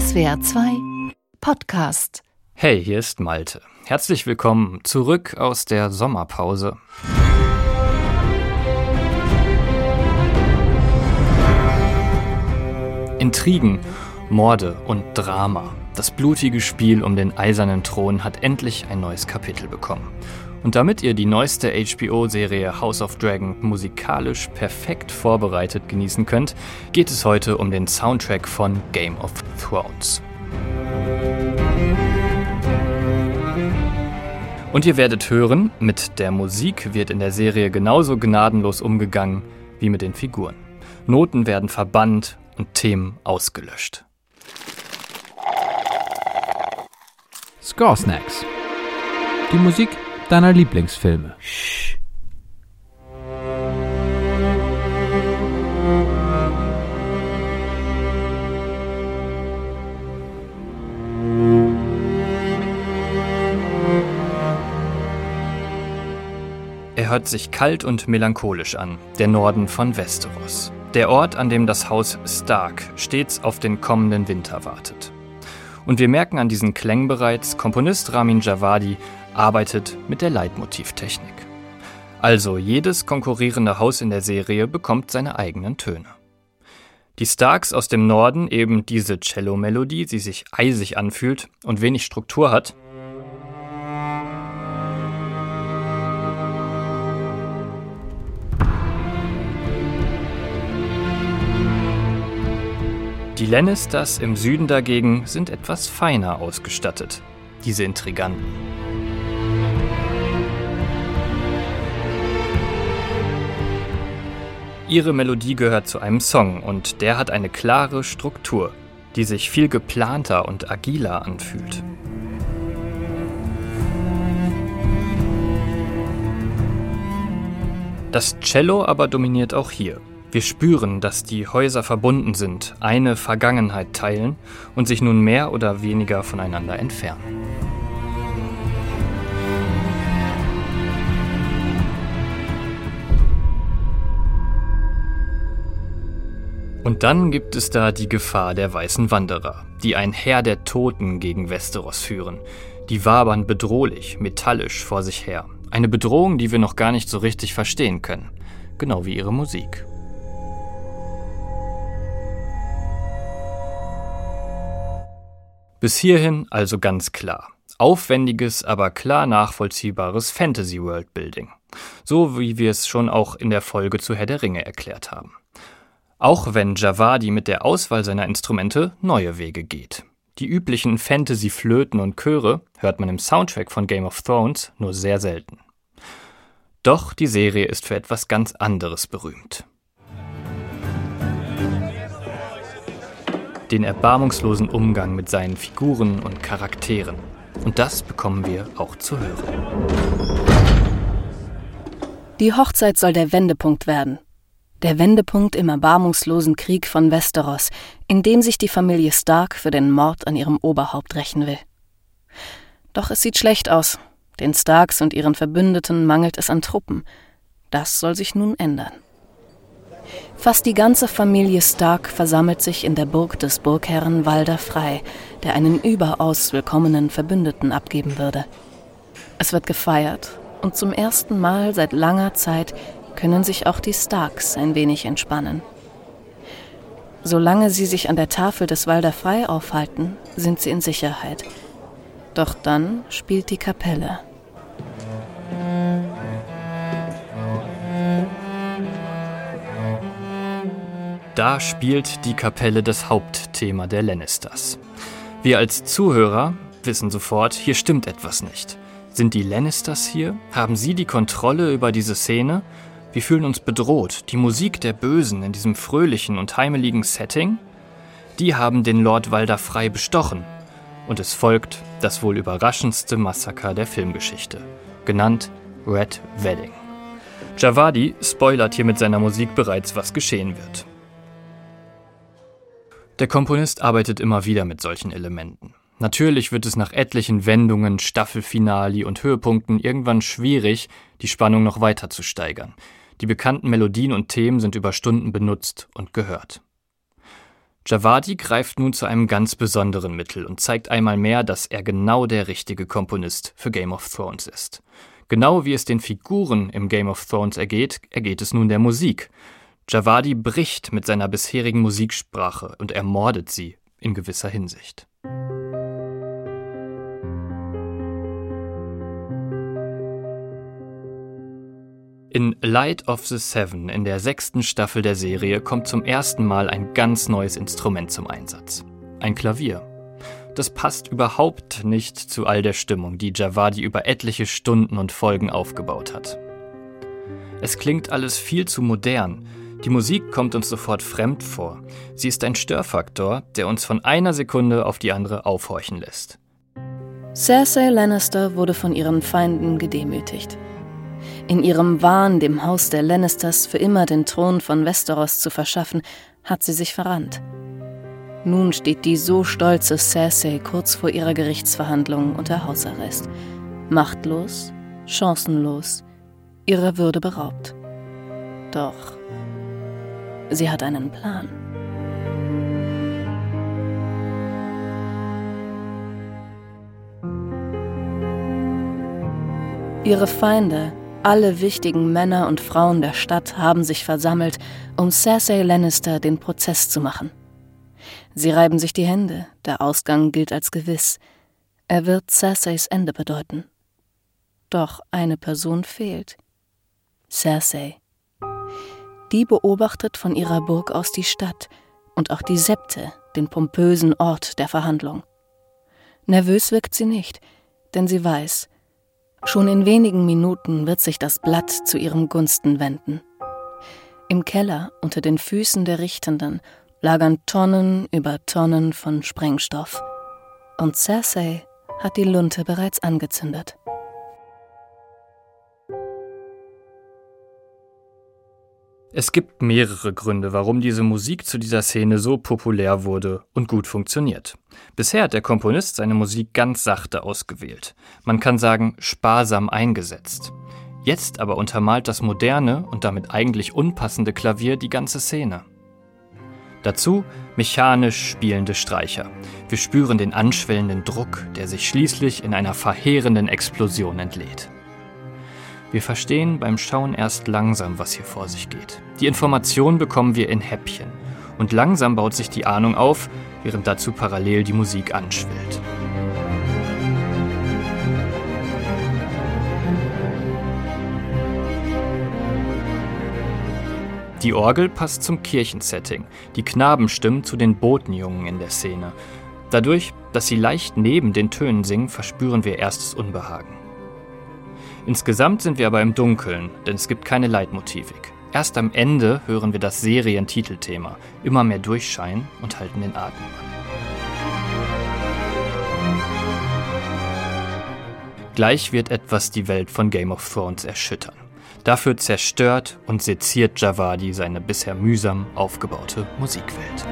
SWR 2 Podcast. Hey, hier ist Malte. Herzlich willkommen zurück aus der Sommerpause. Intrigen, Morde und Drama. Das blutige Spiel um den eisernen Thron hat endlich ein neues Kapitel bekommen. Und damit ihr die neueste HBO-Serie House of Dragon musikalisch perfekt vorbereitet genießen könnt, geht es heute um den Soundtrack von Game of Thrones. Und ihr werdet hören, mit der Musik wird in der Serie genauso gnadenlos umgegangen wie mit den Figuren. Noten werden verbannt und Themen ausgelöscht. Score Snacks. Die Musik deiner Lieblingsfilme. Er hört sich kalt und melancholisch an, der Norden von Westeros. Der Ort, an dem das Haus Stark stets auf den kommenden Winter wartet. Und wir merken an diesen Klängen bereits, Komponist Ramin Javadi arbeitet mit der Leitmotivtechnik. Also jedes konkurrierende Haus in der Serie bekommt seine eigenen Töne. Die Starks aus dem Norden eben diese Cello-Melodie, die sich eisig anfühlt und wenig Struktur hat. Die Lannisters im Süden dagegen sind etwas feiner ausgestattet, diese Intriganten. Ihre Melodie gehört zu einem Song und der hat eine klare Struktur, die sich viel geplanter und agiler anfühlt. Das Cello aber dominiert auch hier. Wir spüren, dass die Häuser verbunden sind, eine Vergangenheit teilen und sich nun mehr oder weniger voneinander entfernen. Und dann gibt es da die Gefahr der weißen Wanderer, die ein Heer der Toten gegen Westeros führen. Die wabern bedrohlich, metallisch vor sich her. Eine Bedrohung, die wir noch gar nicht so richtig verstehen können. Genau wie ihre Musik. Bis hierhin also ganz klar. Aufwendiges, aber klar nachvollziehbares Fantasy-Worldbuilding. So wie wir es schon auch in der Folge zu Herr der Ringe erklärt haben. Auch wenn Javadi mit der Auswahl seiner Instrumente neue Wege geht. Die üblichen Fantasy-Flöten und Chöre hört man im Soundtrack von Game of Thrones nur sehr selten. Doch die Serie ist für etwas ganz anderes berühmt. Den erbarmungslosen Umgang mit seinen Figuren und Charakteren. Und das bekommen wir auch zu hören. Die Hochzeit soll der Wendepunkt werden, der Wendepunkt im erbarmungslosen Krieg von Westeros, in dem sich die Familie Stark für den Mord an ihrem Oberhaupt rächen will. Doch es sieht schlecht aus. Den Starks und ihren Verbündeten mangelt es an Truppen. Das soll sich nun ändern. Fast die ganze Familie Stark versammelt sich in der Burg des Burgherren Walder Frei, der einen überaus willkommenen Verbündeten abgeben würde. Es wird gefeiert, und zum ersten Mal seit langer Zeit können sich auch die Starks ein wenig entspannen. Solange sie sich an der Tafel des Walder Frei aufhalten, sind sie in Sicherheit. Doch dann spielt die Kapelle. Da spielt die Kapelle das Hauptthema der Lannisters. Wir als Zuhörer wissen sofort, hier stimmt etwas nicht. Sind die Lannisters hier? Haben sie die Kontrolle über diese Szene? Wir fühlen uns bedroht. Die Musik der Bösen in diesem fröhlichen und heimeligen Setting, die haben den Lord Walder frei bestochen. Und es folgt das wohl überraschendste Massaker der Filmgeschichte, genannt Red Wedding. Javadi spoilert hier mit seiner Musik bereits, was geschehen wird. Der Komponist arbeitet immer wieder mit solchen Elementen. Natürlich wird es nach etlichen Wendungen, Staffelfinali und Höhepunkten irgendwann schwierig, die Spannung noch weiter zu steigern. Die bekannten Melodien und Themen sind über Stunden benutzt und gehört. Javadi greift nun zu einem ganz besonderen Mittel und zeigt einmal mehr, dass er genau der richtige Komponist für Game of Thrones ist. Genau wie es den Figuren im Game of Thrones ergeht, ergeht es nun der Musik. Javadi bricht mit seiner bisherigen Musiksprache und ermordet sie in gewisser Hinsicht. In Light of the Seven, in der sechsten Staffel der Serie, kommt zum ersten Mal ein ganz neues Instrument zum Einsatz. Ein Klavier. Das passt überhaupt nicht zu all der Stimmung, die Javadi über etliche Stunden und Folgen aufgebaut hat. Es klingt alles viel zu modern. Die Musik kommt uns sofort fremd vor. Sie ist ein Störfaktor, der uns von einer Sekunde auf die andere aufhorchen lässt. Cersei Lannister wurde von ihren Feinden gedemütigt. In ihrem Wahn, dem Haus der Lannisters für immer den Thron von Westeros zu verschaffen, hat sie sich verrannt. Nun steht die so stolze Cersei kurz vor ihrer Gerichtsverhandlung unter Hausarrest. Machtlos, chancenlos, ihrer Würde beraubt. Doch sie hat einen Plan. Ihre Feinde, alle wichtigen Männer und Frauen der Stadt haben sich versammelt, um Cersei Lannister den Prozess zu machen. Sie reiben sich die Hände, der Ausgang gilt als gewiss. Er wird Cerseis Ende bedeuten. Doch eine Person fehlt. Cersei. Die beobachtet von ihrer Burg aus die Stadt und auch die Septe, den pompösen Ort der Verhandlung. Nervös wirkt sie nicht, denn sie weiß, Schon in wenigen Minuten wird sich das Blatt zu ihrem Gunsten wenden. Im Keller unter den Füßen der Richtenden lagern Tonnen über Tonnen von Sprengstoff. Und Cersei hat die Lunte bereits angezündet. Es gibt mehrere Gründe, warum diese Musik zu dieser Szene so populär wurde und gut funktioniert. Bisher hat der Komponist seine Musik ganz sachte ausgewählt. Man kann sagen, sparsam eingesetzt. Jetzt aber untermalt das moderne und damit eigentlich unpassende Klavier die ganze Szene. Dazu mechanisch spielende Streicher. Wir spüren den anschwellenden Druck, der sich schließlich in einer verheerenden Explosion entlädt. Wir verstehen beim Schauen erst langsam, was hier vor sich geht. Die Information bekommen wir in Häppchen. Und langsam baut sich die Ahnung auf, während dazu parallel die Musik anschwillt. Die Orgel passt zum Kirchensetting, die Knabenstimmen zu den Botenjungen in der Szene. Dadurch, dass sie leicht neben den Tönen singen, verspüren wir erstes Unbehagen. Insgesamt sind wir aber im Dunkeln, denn es gibt keine Leitmotivik. Erst am Ende hören wir das Serientitelthema, immer mehr durchscheinen und halten den Atem an. Gleich wird etwas die Welt von Game of Thrones erschüttern. Dafür zerstört und seziert Javadi seine bisher mühsam aufgebaute Musikwelt.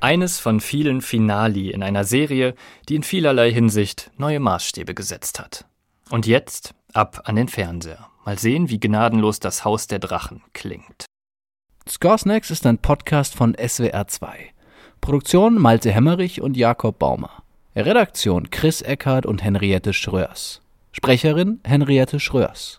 Eines von vielen Finali in einer Serie, die in vielerlei Hinsicht neue Maßstäbe gesetzt hat. Und jetzt ab an den Fernseher. Mal sehen, wie gnadenlos das Haus der Drachen klingt. Scoresnacks ist ein Podcast von SWR2. Produktion Malte Hemmerich und Jakob Baumer. Redaktion Chris Eckhardt und Henriette Schröers. Sprecherin Henriette Schröers.